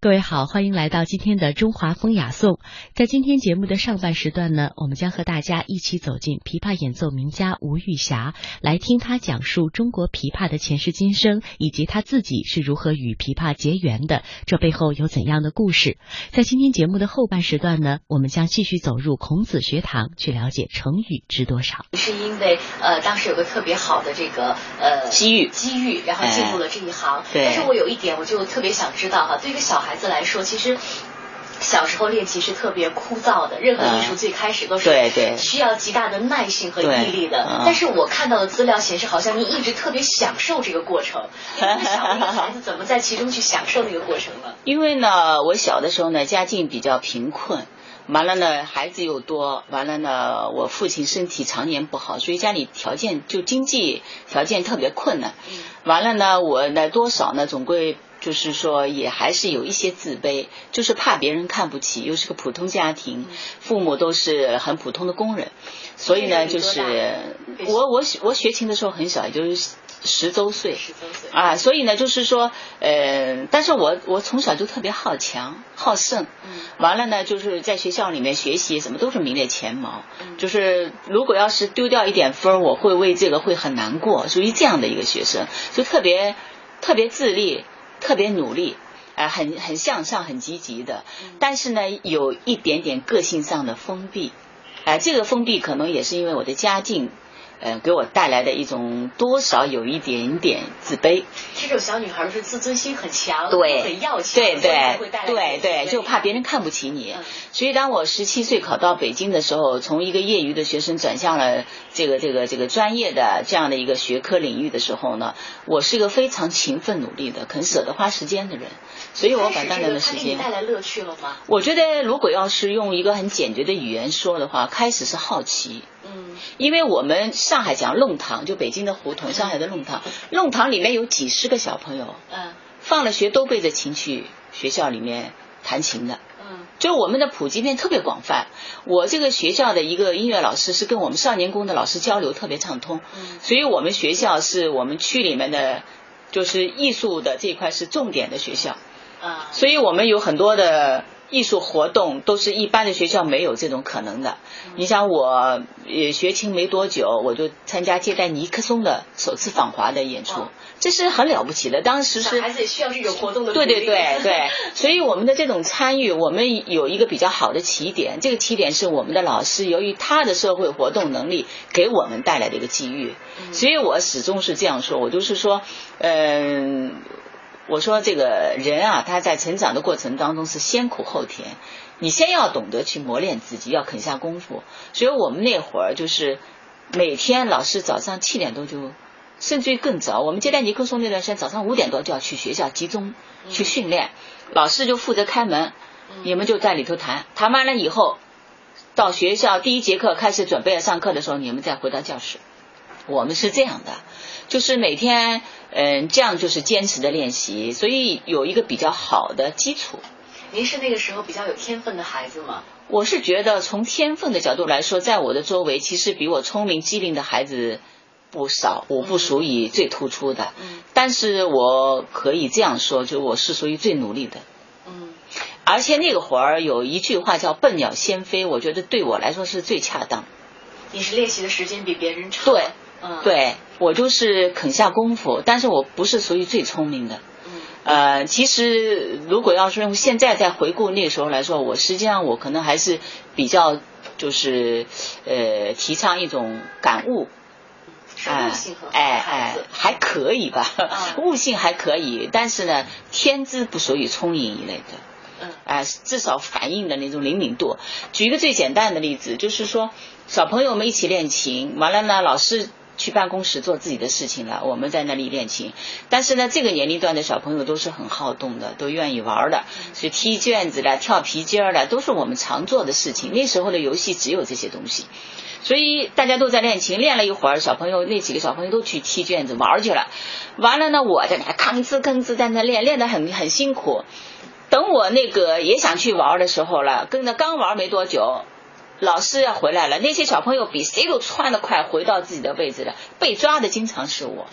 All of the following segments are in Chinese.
各位好，欢迎来到今天的中华风雅颂。在今天节目的上半时段呢，我们将和大家一起走进琵琶演奏名家吴玉霞，来听他讲述中国琵琶的前世今生，以及他自己是如何与琵琶结缘的，这背后有怎样的故事。在今天节目的后半时段呢，我们将继续走入孔子学堂，去了解成语知多少。是因为呃，当时有个特别好的这个呃机遇，机遇，然后进入了这一行。对。但是我有一点，我就特别想知道哈，对于小孩。孩子来说，其实小时候练习是特别枯燥的。任何艺术最开始都是对对需要极大的耐性和毅力的。但是我看到的资料显示，好像您一直特别享受这个过程。那小的孩子怎么在其中去享受那个过程呢？因为呢，我小的时候呢，家境比较贫困，完了呢，孩子又多，完了呢，我父亲身体常年不好，所以家里条件就经济条件特别困难。完了呢，我呢多少呢，总归。就是说，也还是有一些自卑，就是怕别人看不起，又是个普通家庭，父母都是很普通的工人，所以呢，就是我我我学琴的时候很小，也就是十周岁，十周岁。啊，所以呢，就是说，呃，但是我我从小就特别好强好胜，完了呢，就是在学校里面学习什么都是名列前茅，就是如果要是丢掉一点分，我会为这个会很难过，属于这样的一个学生，就特别特别自立。特别努力，啊，很很向上，很积极的，但是呢，有一点点个性上的封闭，哎，这个封闭可能也是因为我的家境。呃，给我带来的一种多少有一点点自卑。这种小女孩是自尊心很强，对，很要强，对对对对，就怕别人看不起你。所以当我十七岁考到北京的时候，从一个业余的学生转向了这个这个这个专业的这样的一个学科领域的时候呢，我是一个非常勤奋努力的、肯舍得花时间的人。所以我把大量的时间。带来乐趣了吗？我觉得，如果要是用一个很简洁的语言说的话，开始是好奇。嗯。因为我们上海讲弄堂，就北京的胡同，上海的弄堂，弄堂里面有几十个小朋友。嗯。放了学都背着琴去学校里面弹琴的。嗯。就我们的普及面特别广泛。我这个学校的一个音乐老师是跟我们少年宫的老师交流特别畅通。嗯。所以我们学校是我们区里面的，就是艺术的这一块是重点的学校。啊，所以我们有很多的艺术活动都是一般的学校没有这种可能的。你想，我也学琴没多久，我就参加接待尼克松的首次访华的演出，这是很了不起的。当时是孩子也需要这种活动的。对对对对，所以我们的这种参与，我们有一个比较好的起点。这个起点是我们的老师，由于他的社会活动能力给我们带来的一个机遇。所以我始终是这样说，我就是说，嗯。我说这个人啊，他在成长的过程当中是先苦后甜，你先要懂得去磨练自己，要肯下功夫。所以我们那会儿就是每天老师早上七点多就，甚至于更早。我们接待尼克松那段时间，早上五点多就要去学校集中去训练，老师就负责开门，你们就在里头谈，谈完了以后，到学校第一节课开始准备上课的时候，你们再回到教室。我们是这样的，就是每天，嗯，这样就是坚持的练习，所以有一个比较好的基础。您是那个时候比较有天分的孩子吗？我是觉得从天分的角度来说，在我的周围，其实比我聪明机灵的孩子不少，我不属于最突出的。嗯。但是我可以这样说，就我是属于最努力的。嗯。而且那个活儿有一句话叫“笨鸟先飞”，我觉得对我来说是最恰当。你是练习的时间比别人长。对。对，我就是肯下功夫，但是我不是属于最聪明的。嗯，呃，其实如果要是用现在再回顾那时候来说，我实际上我可能还是比较就是呃提倡一种感悟，哎哎哎，还可以吧，悟性还可以，但是呢，天资不属于聪颖一类的。嗯，哎，至少反应的那种灵敏度。举一个最简单的例子，就是说小朋友们一起练琴，完了呢，老师。去办公室做自己的事情了，我们在那里练琴。但是呢，这个年龄段的小朋友都是很好动的，都愿意玩的，所以踢毽子的、跳皮筋儿的都是我们常做的事情。那时候的游戏只有这些东西，所以大家都在练琴。练了一会儿，小朋友那几个小朋友都去踢毽子玩去了。完了呢，我在那吭哧吭哧在那练，练得很很辛苦。等我那个也想去玩的时候了，跟着刚玩没多久。老师要回来了，那些小朋友比谁都穿得快，回到自己的位置了。被抓的经常是我，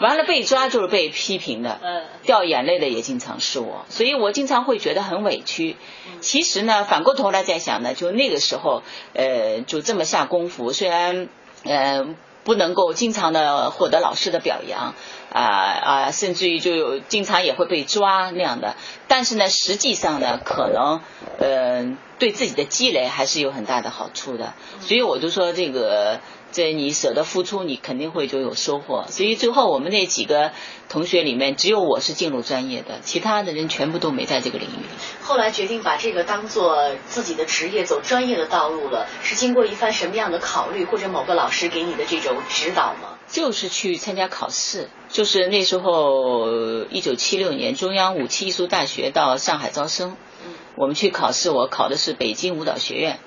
完了被抓就是被批评的，掉眼泪的也经常是我，所以我经常会觉得很委屈。其实呢，反过头来再想呢，就那个时候，呃，就这么下功夫，虽然，呃。不能够经常的获得老师的表扬，啊啊，甚至于就有经常也会被抓那样的。但是呢，实际上呢，可能，呃，对自己的积累还是有很大的好处的。所以我就说这个。这你舍得付出，你肯定会就有收获。所以最后我们那几个同学里面，只有我是进入专业的，其他的人全部都没在这个领域里。后来决定把这个当做自己的职业，走专业的道路了，是经过一番什么样的考虑，或者某个老师给你的这种指导吗？就是去参加考试，就是那时候一九七六年，中央武器艺术大学到上海招生，我们去考试，我考的是北京舞蹈学院，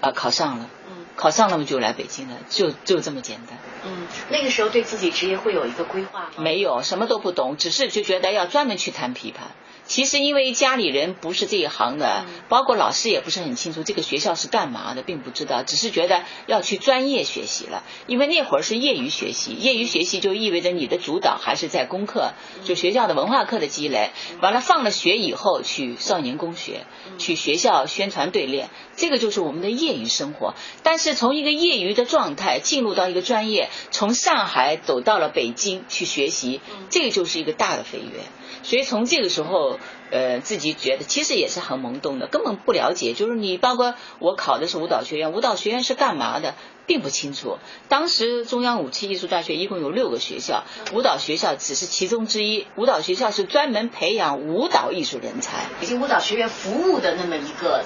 啊，考上了。考上了嘛就来北京了，就就这么简单。嗯，那个时候对自己职业会有一个规划吗？没有，什么都不懂，只是就觉得要专门去弹琵琶。其实因为家里人不是这一行的，包括老师也不是很清楚这个学校是干嘛的，并不知道，只是觉得要去专业学习了。因为那会儿是业余学习，业余学习就意味着你的主导还是在功课，就学校的文化课的积累。完了放了学以后去少年宫学，去学校宣传队练，这个就是我们的业余生活。但是从一个业余的状态进入到一个专业，从上海走到了北京去学习，这个就是一个大的飞跃。所以从这个时候，呃，自己觉得其实也是很懵懂的，根本不了解。就是你包括我考的是舞蹈学院，舞蹈学院是干嘛的，并不清楚。当时中央舞器艺术大学一共有六个学校，舞蹈学校只是其中之一。舞蹈学校是专门培养舞蹈艺术人才，北京舞蹈学院服务的那么一个。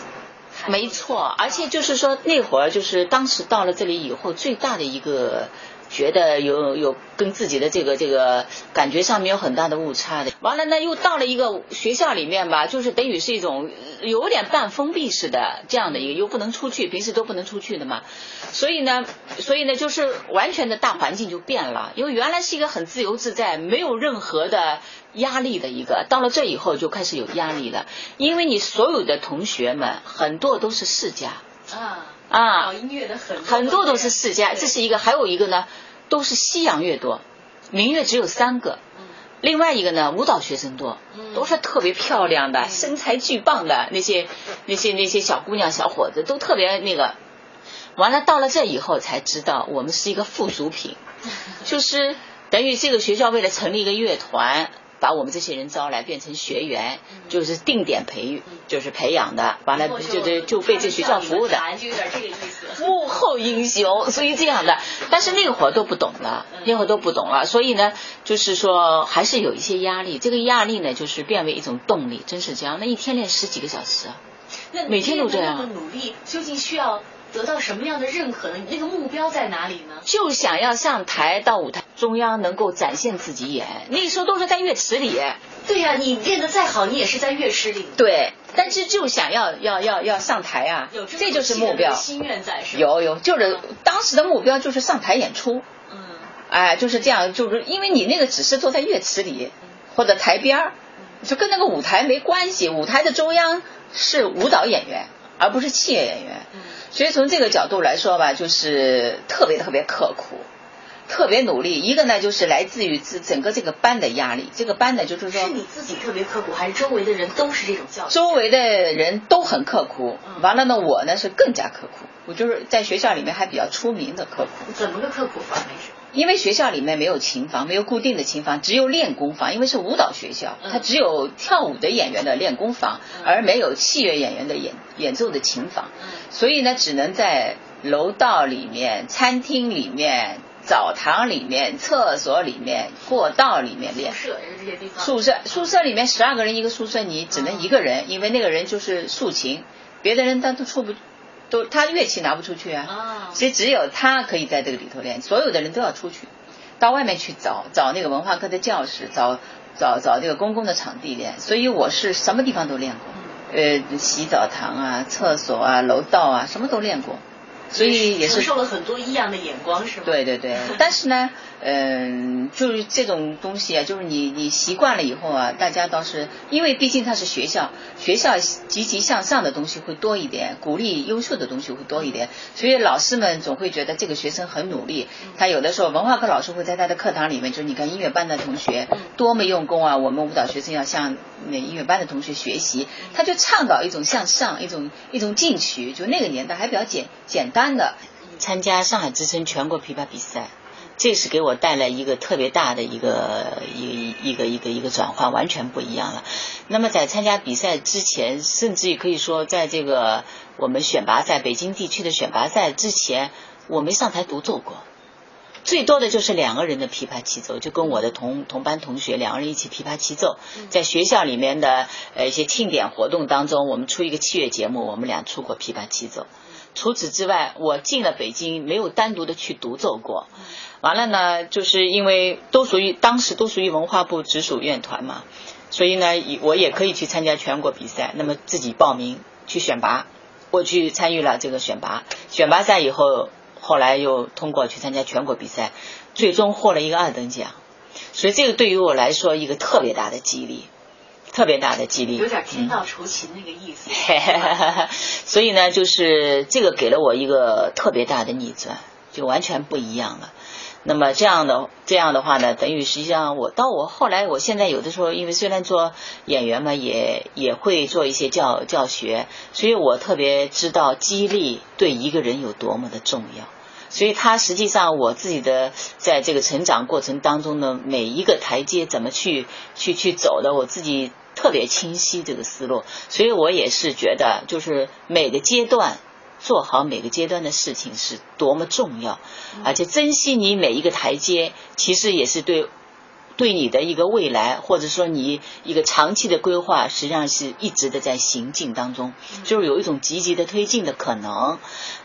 没错，而且就是说那会儿就是当时到了这里以后，最大的一个。觉得有有跟自己的这个这个感觉上面有很大的误差的，完了呢又到了一个学校里面吧，就是等于是一种有点半封闭式的这样的一个，又不能出去，平时都不能出去的嘛，所以呢，所以呢就是完全的大环境就变了，因为原来是一个很自由自在，没有任何的压力的一个，到了这以后就开始有压力了，因为你所有的同学们很多都是世家。啊啊，搞音乐的很很多都是世家，这是一个，还有一个呢。都是西洋乐多，民乐只有三个。另外一个呢，舞蹈学生多，都是特别漂亮的、身材巨棒的那些、那些、那些小姑娘、小伙子，都特别那个。完了，到了这以后才知道，我们是一个附属品，就是等于这个学校为了成立一个乐团。把我们这些人招来变成学员，就是定点培育，就是培养的，完了就就就被这学校服务的，就有点这个意思。幕后英雄，所以这样的。但是那会儿都不懂了，那会儿都不懂了，所以呢，就是说还是有一些压力。这个压力呢，就是变为一种动力，真是这样。那一天练十几个小时，那每天都这样。努力究竟需要？得到什么样的认可呢？你那个目标在哪里呢？就想要上台到舞台中央能够展现自己演。那时候都是在乐池里。对呀，你练得再好，你也是在乐池里。对，但是就想要要要要上台啊，这就是目标。心愿在是有有，就是当时的目标就是上台演出。嗯。哎，就是这样，就是因为你那个只是坐在乐池里或者台边儿，就跟那个舞台没关系。舞台的中央是舞蹈演员，而不是器乐演员。嗯。所以从这个角度来说吧，就是特别特别刻苦，特别努力。一个呢，就是来自于整整个这个班的压力。这个班呢，就是说是你自己特别刻苦，还是周围的人都是这种教育？周围的人都很刻苦。完了呢，我呢是更加刻苦。我就是在学校里面还比较出名的刻苦。怎么个刻苦法？因为学校里面没有琴房，没有固定的琴房，只有练功房。因为是舞蹈学校，它只有跳舞的演员的练功房，而没有器乐演员的演演奏的琴房。所以呢，只能在楼道里面、餐厅里面、澡堂里面、厕所里面、过道里面练。宿舍这些地方。宿舍宿舍里面十二个人一个宿舍，你只能一个人，因为那个人就是竖琴，别的人他都出不。都他乐器拿不出去啊，所以只有他可以在这个里头练，所有的人都要出去，到外面去找找那个文化课的教室，找找找这个公共的场地练。所以我是什么地方都练过，呃，洗澡堂啊、厕所啊、楼道啊，什么都练过。所以也是承受了很多异样的眼光，是吗？对对对，但是呢，嗯，就是这种东西啊，就是你你习惯了以后啊，大家倒是因为毕竟它是学校，学校积极向上的东西会多一点，鼓励优秀的东西会多一点，所以老师们总会觉得这个学生很努力。他有的时候文化课老师会在他的课堂里面，就是你看音乐班的同学多么用功啊，我们舞蹈学生要向那音乐班的同学学习，他就倡导一种向上，一种一种进取，就那个年代还比较简简单的。参加上海之声全国琵琶比赛，这是给我带来一个特别大的一个一一个一个一个转换，完全不一样了。那么在参加比赛之前，甚至于可以说，在这个我们选拔赛北京地区的选拔赛之前，我没上台独奏过。最多的就是两个人的琵琶齐奏，就跟我的同同班同学两个人一起琵琶齐奏，在学校里面的呃一些庆典活动当中，我们出一个器乐节目，我们俩出过琵琶齐奏。除此之外，我进了北京，没有单独的去独奏过。完了呢，就是因为都属于当时都属于文化部直属院团嘛，所以呢，我也可以去参加全国比赛。那么自己报名去选拔，我去参与了这个选拔。选拔赛以后。后来又通过去参加全国比赛，最终获了一个二等奖，所以这个对于我来说一个特别大的激励，特别大的激励。有点天道酬勤那个意思。所以呢，就是这个给了我一个特别大的逆转，就完全不一样了。那么这样的这样的话呢，等于实际上我到我后来，我现在有的时候，因为虽然做演员嘛，也也会做一些教教学，所以我特别知道激励对一个人有多么的重要。所以，他实际上我自己的在这个成长过程当中的，每一个台阶怎么去去去走的，我自己特别清晰这个思路。所以我也是觉得，就是每个阶段做好每个阶段的事情是多么重要，而且珍惜你每一个台阶，其实也是对。对你的一个未来，或者说你一个长期的规划，实际上是一直的在行进当中，就是有一种积极的推进的可能。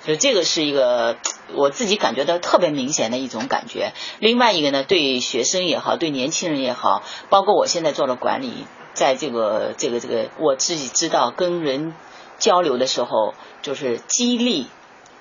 所以这个是一个我自己感觉到特别明显的一种感觉。另外一个呢，对学生也好，对年轻人也好，包括我现在做了管理，在这个这个这个，我自己知道跟人交流的时候，就是激励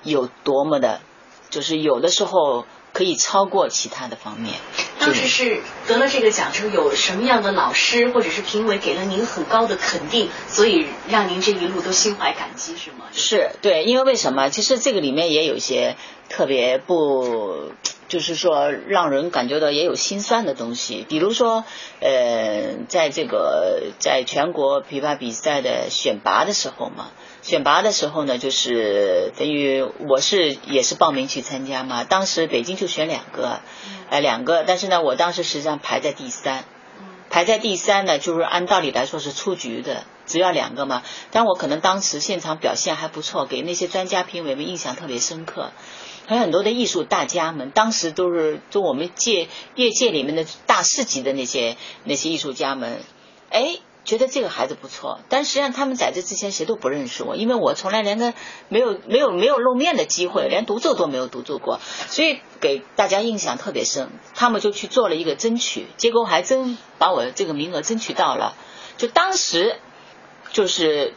有多么的，就是有的时候。可以超过其他的方面。当时是得了这个奖之后，有什么样的老师或者是评委给了您很高的肯定，所以让您这一路都心怀感激，是吗？是对，因为为什么？其实这个里面也有一些特别不，就是说让人感觉到也有心酸的东西。比如说，呃，在这个在全国琵琶比赛的选拔的时候嘛。选拔的时候呢，就是等于我是也是报名去参加嘛。当时北京就选两个，呃，两个，但是呢，我当时实际上排在第三，排在第三呢，就是按道理来说是出局的，只要两个嘛。但我可能当时现场表现还不错，给那些专家评委们印象特别深刻，还有很多的艺术大家们，当时都是就我们界业界里面的大师级的那些那些艺术家们，哎。觉得这个孩子不错，但实际上他们在这之前谁都不认识我，因为我从来连个没有没有没有露面的机会，连独奏都没有独奏过，所以给大家印象特别深。他们就去做了一个争取，结果还真把我这个名额争取到了。就当时就是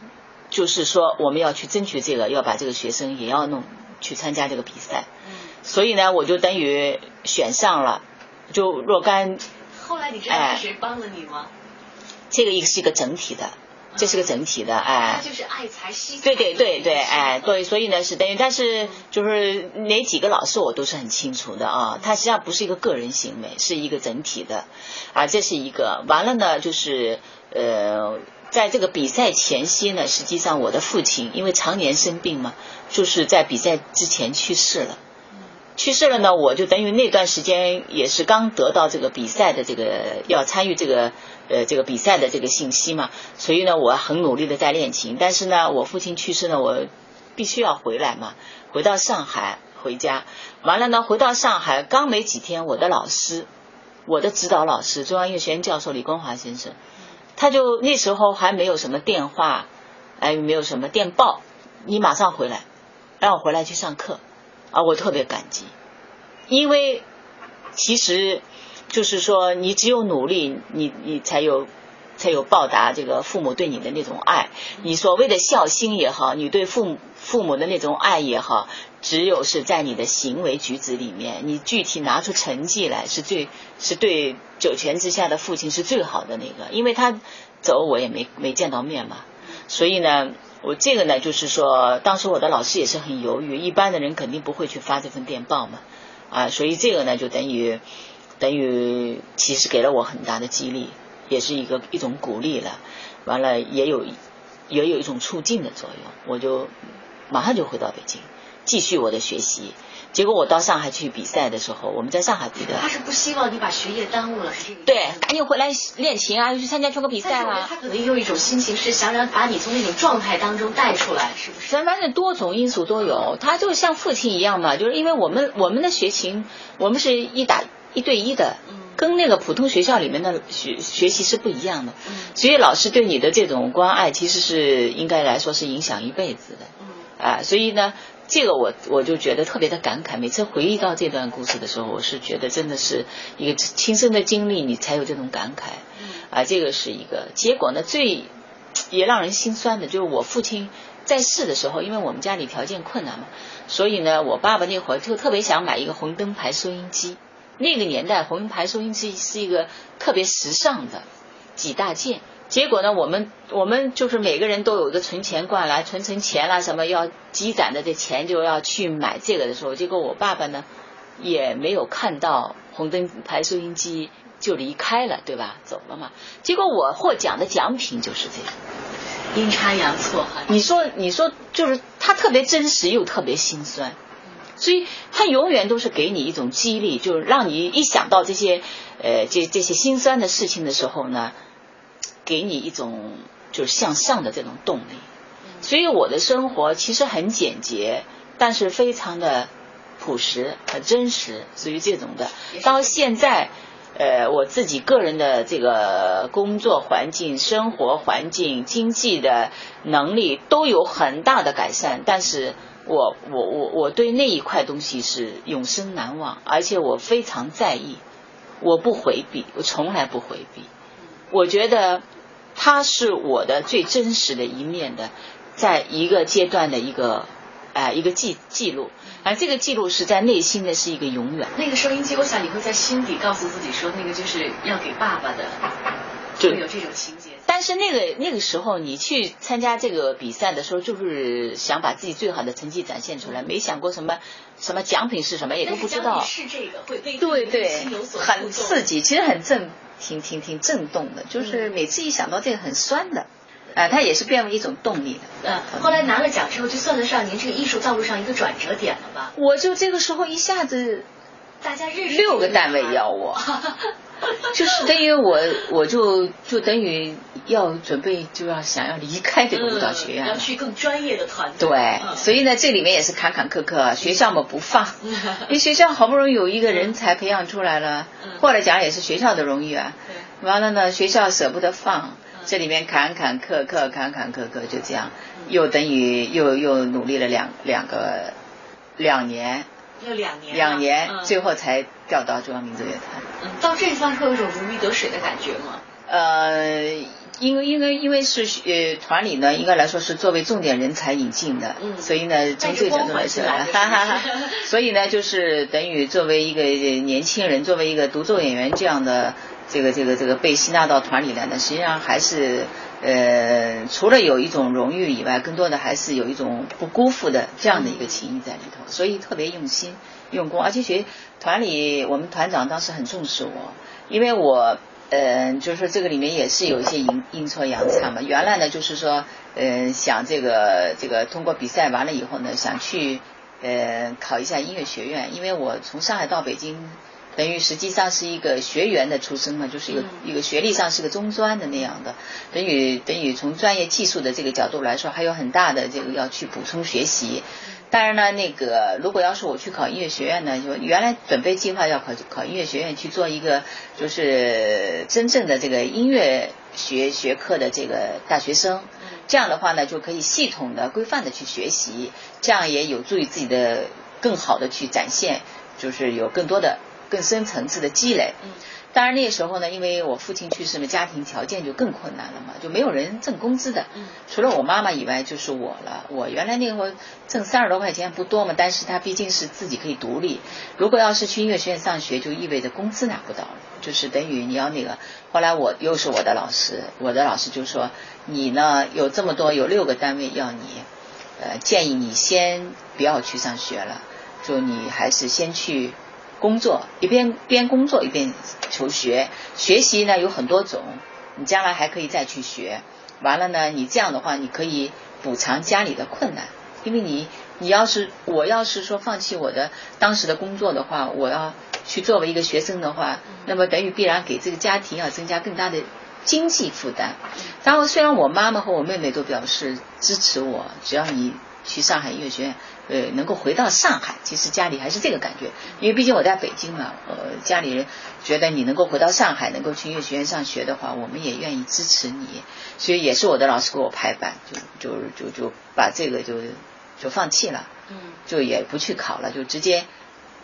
就是说我们要去争取这个，要把这个学生也要弄去参加这个比赛。所以呢，我就等于选上了，就若干。后来你知道是谁帮了你吗？这个一个是一个整体的，这是个整体的，哎，就是爱财惜才，对对对对，哎，对，所以呢是等于，但是就是哪几个老师我都是很清楚的啊，他实际上不是一个个人行为，是一个整体的，啊，这是一个，完了呢就是呃，在这个比赛前夕呢，实际上我的父亲因为常年生病嘛，就是在比赛之前去世了。去世了呢，我就等于那段时间也是刚得到这个比赛的这个要参与这个呃这个比赛的这个信息嘛，所以呢我很努力的在练琴，但是呢我父亲去世呢，我必须要回来嘛，回到上海回家，完了呢回到上海刚没几天，我的老师，我的指导老师中央音乐学院教授李光华先生，他就那时候还没有什么电话，哎没有什么电报，你马上回来，让我回来去上课。啊，我特别感激，因为其实就是说，你只有努力，你你才有才有报答这个父母对你的那种爱。你所谓的孝心也好，你对父母父母的那种爱也好，只有是在你的行为举止里面，你具体拿出成绩来，是最是对九泉之下的父亲是最好的那个。因为他走，我也没没见到面嘛，所以呢，我这个呢，就是说，当时我的老师也是很犹豫，一般的人肯定不会去发这份电报嘛，啊，所以这个呢，就等于等于其实给了我很大的激励。也是一个一种鼓励了，完了也有也有一种促进的作用，我就马上就回到北京继续我的学习。结果我到上海去比赛的时候，我们在上海比的。他是不希望你把学业耽误了。对，赶紧回来练琴啊，又去参加全国比赛啊。他可能有一种心情是想让把你从那种状态当中带出来，是不是？反正多种因素都有，他就像父亲一样嘛，就是因为我们我们的学琴，我们是一打一对一的。跟那个普通学校里面的学学习是不一样的，所以老师对你的这种关爱，其实是应该来说是影响一辈子的，啊，所以呢，这个我我就觉得特别的感慨。每次回忆到这段故事的时候，我是觉得真的是一个亲身的经历，你才有这种感慨，啊，这个是一个结果呢。最也让人心酸的就是我父亲在世的时候，因为我们家里条件困难嘛，所以呢，我爸爸那会儿就特别想买一个红灯牌收音机。那个年代，红灯牌收音机是一个特别时尚的几大件。结果呢，我们我们就是每个人都有一个存钱罐来存存钱啦，什么要积攒的这钱就要去买这个的时候，结果我爸爸呢也没有看到红灯牌收音机就离开了，对吧？走了嘛。结果我获奖的奖品就是这个，阴差阳错哈。你说你说就是他特别真实又特别心酸。所以，他永远都是给你一种激励，就是让你一想到这些，呃，这这些心酸的事情的时候呢，给你一种就是向上的这种动力。所以，我的生活其实很简洁，但是非常的朴实和真实，属于这种的。到现在，呃，我自己个人的这个工作环境、生活环境、经济的能力都有很大的改善，但是。我我我我对那一块东西是永生难忘，而且我非常在意，我不回避，我从来不回避。我觉得他是我的最真实的一面的，在一个阶段的一个哎一个记记录，而这个记录是在内心的是一个永远。那个收音机，我想你会在心底告诉自己说，那个就是要给爸爸的，会有这种情节。但是那个那个时候，你去参加这个比赛的时候，就是想把自己最好的成绩展现出来，没想过什么什么奖品是什么，也都不知道。是这个会被对对，很刺激，其实很震，挺挺挺震动的。就是每次一想到这个，很酸的。呃，它也是变为一种动力的。嗯，后来拿了奖之后，就算得上您这个艺术道路上一个转折点了吧？我就这个时候一下子，大家认识六个单位要我。就是等于我，我就就等于要准备就要想要离开这个舞蹈学院，要去更专业的团队。对，所以呢，这里面也是坎坎坷坷，学校嘛不放，因为学校好不容易有一个人才培养出来了，获了奖也是学校的荣誉啊。完了呢，学校舍不得放，这里面坎坎坷坷，坎坎坷坷就这样，又等于又又努力了两两个两年。两年，两年，最后才调到中央民族乐团。嗯，到这地方会有一种如鱼得水的感觉吗？呃，因为因为因为是呃团里呢，应该来说是作为重点人才引进的，嗯，所以呢从这个角度来说，哈哈哈。所以呢，就是等于作为一个年轻人，作为一个独奏演员这样的这个这个这个被吸纳到团里来呢，实际上还是。呃，除了有一种荣誉以外，更多的还是有一种不辜负的这样的一个情谊在里头，所以特别用心用功。而且学团里，我们团长当时很重视我，因为我，呃，就是说这个里面也是有一些阴阴错阳差嘛。原来呢，就是说，呃，想这个这个通过比赛完了以后呢，想去呃考一下音乐学院，因为我从上海到北京。等于实际上是一个学员的出身嘛，就是一个一个学历上是个中专的那样的，等于等于从专业技术的这个角度来说，还有很大的这个要去补充学习。当然呢，那个如果要是我去考音乐学院呢，就原来准备计划要考考音乐学院去做一个就是真正的这个音乐学学科的这个大学生，这样的话呢就可以系统的、规范的去学习，这样也有助于自己的更好的去展现，就是有更多的。更深层次的积累，当然那时候呢，因为我父亲去世了，家庭条件就更困难了嘛，就没有人挣工资的。嗯。除了我妈妈以外，就是我了。我原来那会儿挣三十多块钱不多嘛，但是他毕竟是自己可以独立。如果要是去音乐学院上学，就意味着工资拿不到了，就是等于你要那个。后来我又是我的老师，我的老师就说：“你呢有这么多，有六个单位要你，呃，建议你先不要去上学了。”就你还是先去工作，一边边工作一边求学。学习呢有很多种，你将来还可以再去学。完了呢，你这样的话，你可以补偿家里的困难。因为你，你要是我要是说放弃我的当时的工作的话，我要去作为一个学生的话，那么等于必然给这个家庭要增加更大的经济负担。然后虽然我妈妈和我妹妹都表示支持我，只要你去上海音乐学院。呃，能够回到上海，其实家里还是这个感觉，因为毕竟我在北京嘛，呃，家里人觉得你能够回到上海，能够去音乐学院上学的话，我们也愿意支持你，所以也是我的老师给我拍板，就就就就把这个就就放弃了，嗯，就也不去考了，就直接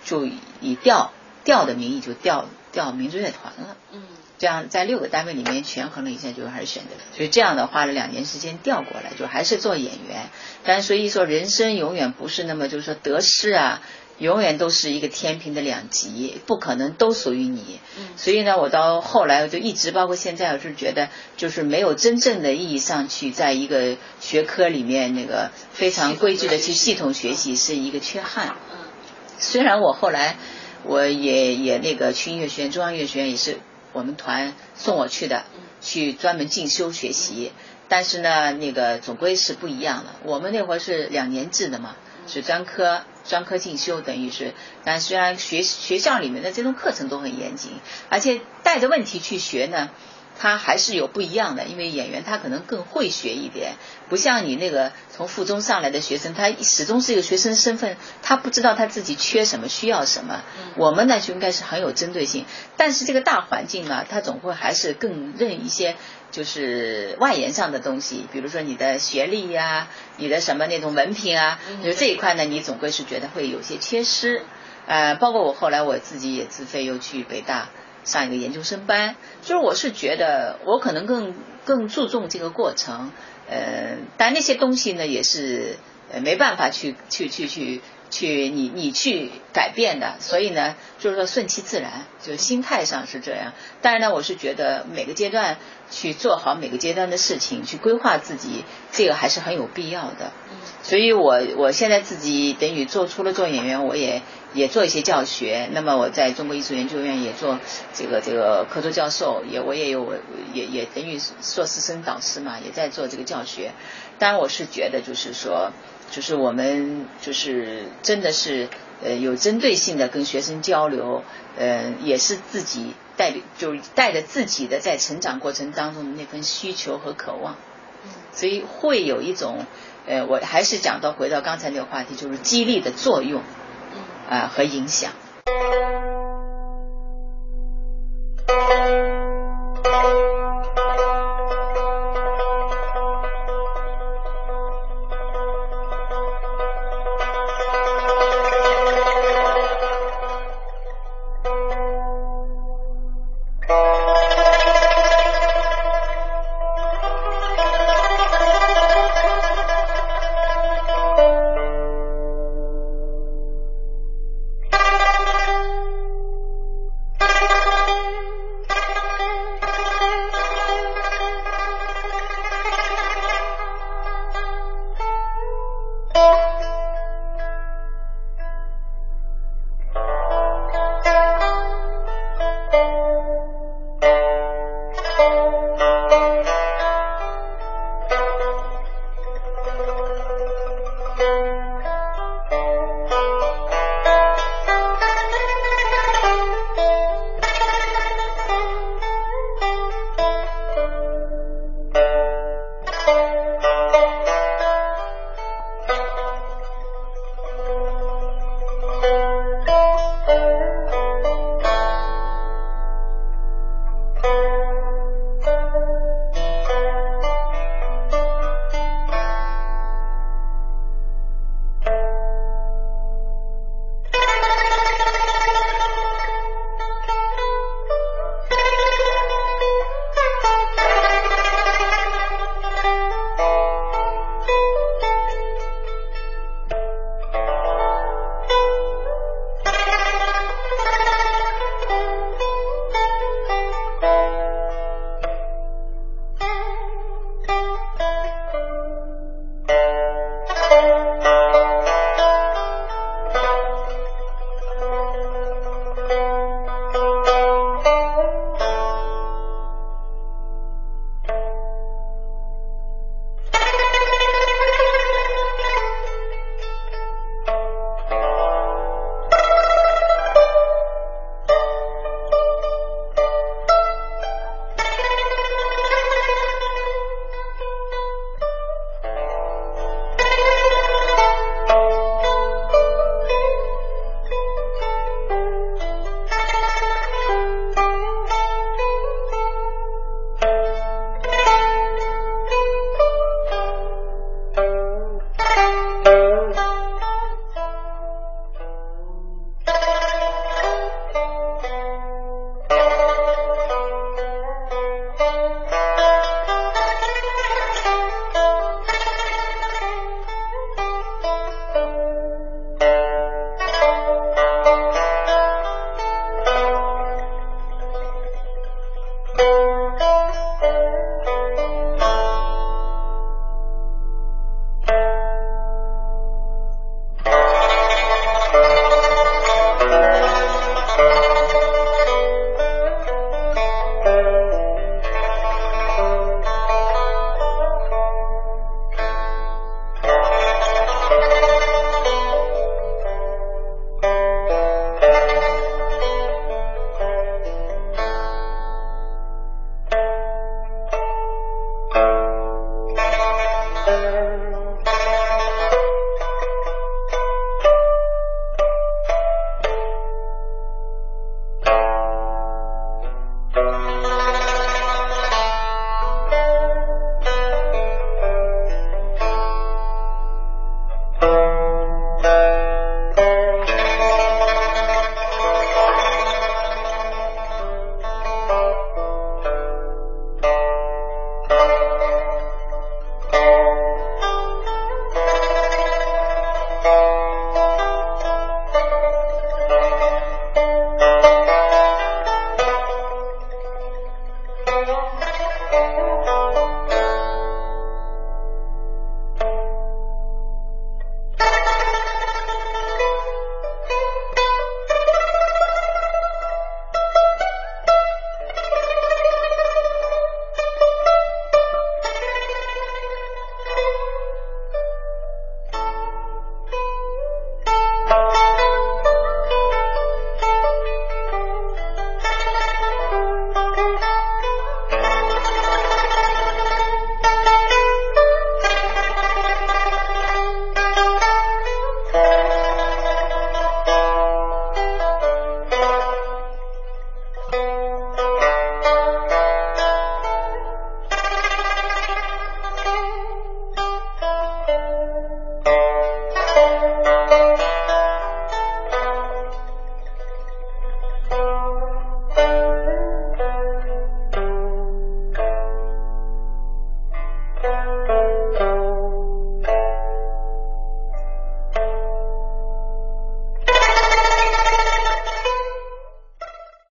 就以调调的名义就调调民族乐团了，嗯。这样在六个单位里面权衡了一下，就还是选择，所以这样的花了两年时间调过来，就还是做演员。但所以说人生永远不是那么就是说得失啊，永远都是一个天平的两极，不可能都属于你。嗯所以呢，我到后来我就一直包括现在，我是觉得就是没有真正的意义上去在一个学科里面那个非常规矩的去系统学习是一个缺憾。嗯虽然我后来我也也那个去音乐学院，中央音乐学院也是。我们团送我去的，去专门进修学习，但是呢，那个总归是不一样的。我们那会儿是两年制的嘛，是专科专科进修，等于是，但虽然学学校里面的这种课程都很严谨，而且带着问题去学呢。他还是有不一样的，因为演员他可能更会学一点，不像你那个从附中上来的学生，他始终是一个学生身份，他不知道他自己缺什么，需要什么。我们呢就应该是很有针对性，但是这个大环境呢，他总会还是更认一些就是外延上的东西，比如说你的学历呀，你的什么那种文凭啊，就这一块呢，你总归是觉得会有些缺失。呃，包括我后来我自己也自费又去北大。上一个研究生班，就是我是觉得我可能更更注重这个过程，呃，但那些东西呢也是呃没办法去去去去去你你去改变的，所以呢就是说顺其自然，就心态上是这样。当然呢，我是觉得每个阶段去做好每个阶段的事情，去规划自己，这个还是很有必要的。所以我我现在自己等于做出了做演员，我也。也做一些教学，那么我在中国艺术研究院也做这个这个客座教授，也我也有也也等于硕士生导师嘛，也在做这个教学。当然我是觉得就是说，就是我们就是真的是呃有针对性的跟学生交流呃也是自己带就是带着自己的在成长过程当中的那份需求和渴望。所以会有一种呃我还是讲到回到刚才那个话题就是激励的作用啊和影响。